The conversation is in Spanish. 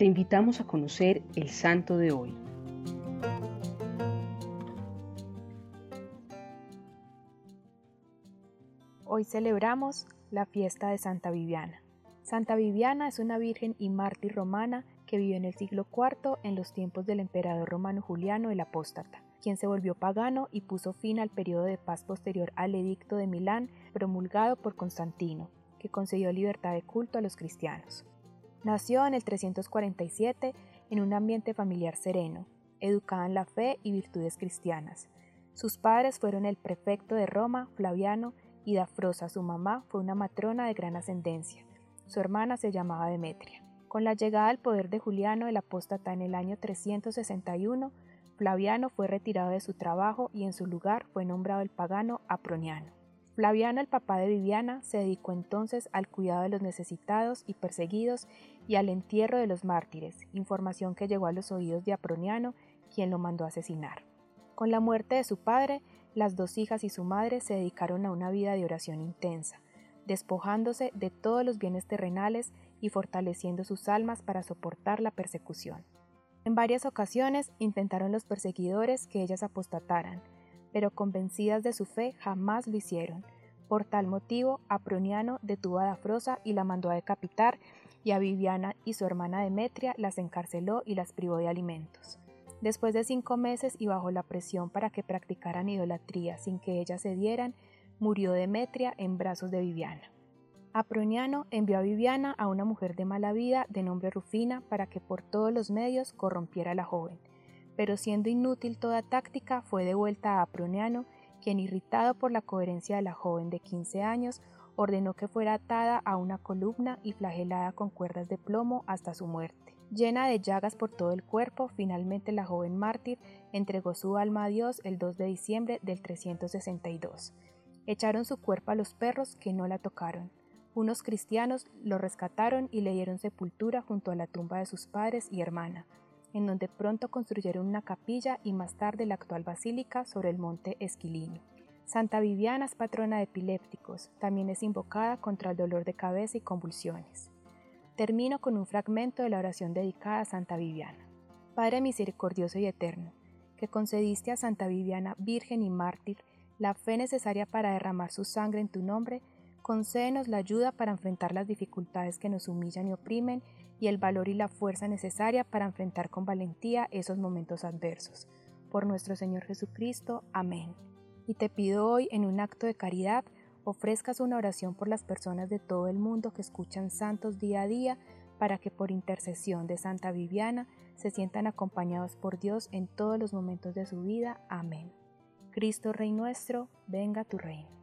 te invitamos a conocer el santo de hoy. Hoy celebramos la fiesta de Santa Viviana. Santa Viviana es una virgen y mártir romana que vivió en el siglo IV en los tiempos del emperador romano Juliano el Apóstata, quien se volvió pagano y puso fin al periodo de paz posterior al edicto de Milán promulgado por Constantino, que concedió libertad de culto a los cristianos. Nació en el 347 en un ambiente familiar sereno, educada en la fe y virtudes cristianas. Sus padres fueron el prefecto de Roma, Flaviano, y Dafrosa, su mamá, fue una matrona de gran ascendencia. Su hermana se llamaba Demetria. Con la llegada al poder de Juliano el apóstata en el año 361, Flaviano fue retirado de su trabajo y en su lugar fue nombrado el pagano Aproniano. Flaviano, el papá de Viviana, se dedicó entonces al cuidado de los necesitados y perseguidos y al entierro de los mártires, información que llegó a los oídos de Aproniano, quien lo mandó asesinar. Con la muerte de su padre, las dos hijas y su madre se dedicaron a una vida de oración intensa, despojándose de todos los bienes terrenales y fortaleciendo sus almas para soportar la persecución. En varias ocasiones intentaron los perseguidores que ellas apostataran, pero convencidas de su fe jamás lo hicieron. Por tal motivo, Aproniano detuvo a Dafrosa y la mandó a decapitar, y a Viviana y su hermana Demetria las encarceló y las privó de alimentos. Después de cinco meses y bajo la presión para que practicaran idolatría sin que ellas cedieran, murió Demetria en brazos de Viviana. Aproniano envió a Viviana a una mujer de mala vida de nombre Rufina para que por todos los medios corrompiera a la joven, pero siendo inútil toda táctica fue devuelta a Aproniano, quien irritado por la coherencia de la joven de 15 años, ordenó que fuera atada a una columna y flagelada con cuerdas de plomo hasta su muerte. Llena de llagas por todo el cuerpo, finalmente la joven mártir entregó su alma a Dios el 2 de diciembre del 362. Echaron su cuerpo a los perros que no la tocaron. Unos cristianos lo rescataron y le dieron sepultura junto a la tumba de sus padres y hermana, en donde pronto construyeron una capilla y más tarde la actual basílica sobre el monte Esquilino. Santa Viviana es patrona de epilépticos, también es invocada contra el dolor de cabeza y convulsiones. Termino con un fragmento de la oración dedicada a Santa Viviana. Padre misericordioso y eterno, que concediste a Santa Viviana, Virgen y Mártir, la fe necesaria para derramar su sangre en tu nombre, Concédenos la ayuda para enfrentar las dificultades que nos humillan y oprimen y el valor y la fuerza necesaria para enfrentar con valentía esos momentos adversos. Por nuestro Señor Jesucristo. Amén. Y te pido hoy, en un acto de caridad, ofrezcas una oración por las personas de todo el mundo que escuchan santos día a día, para que por intercesión de Santa Viviana se sientan acompañados por Dios en todos los momentos de su vida. Amén. Cristo Rey nuestro, venga tu reino.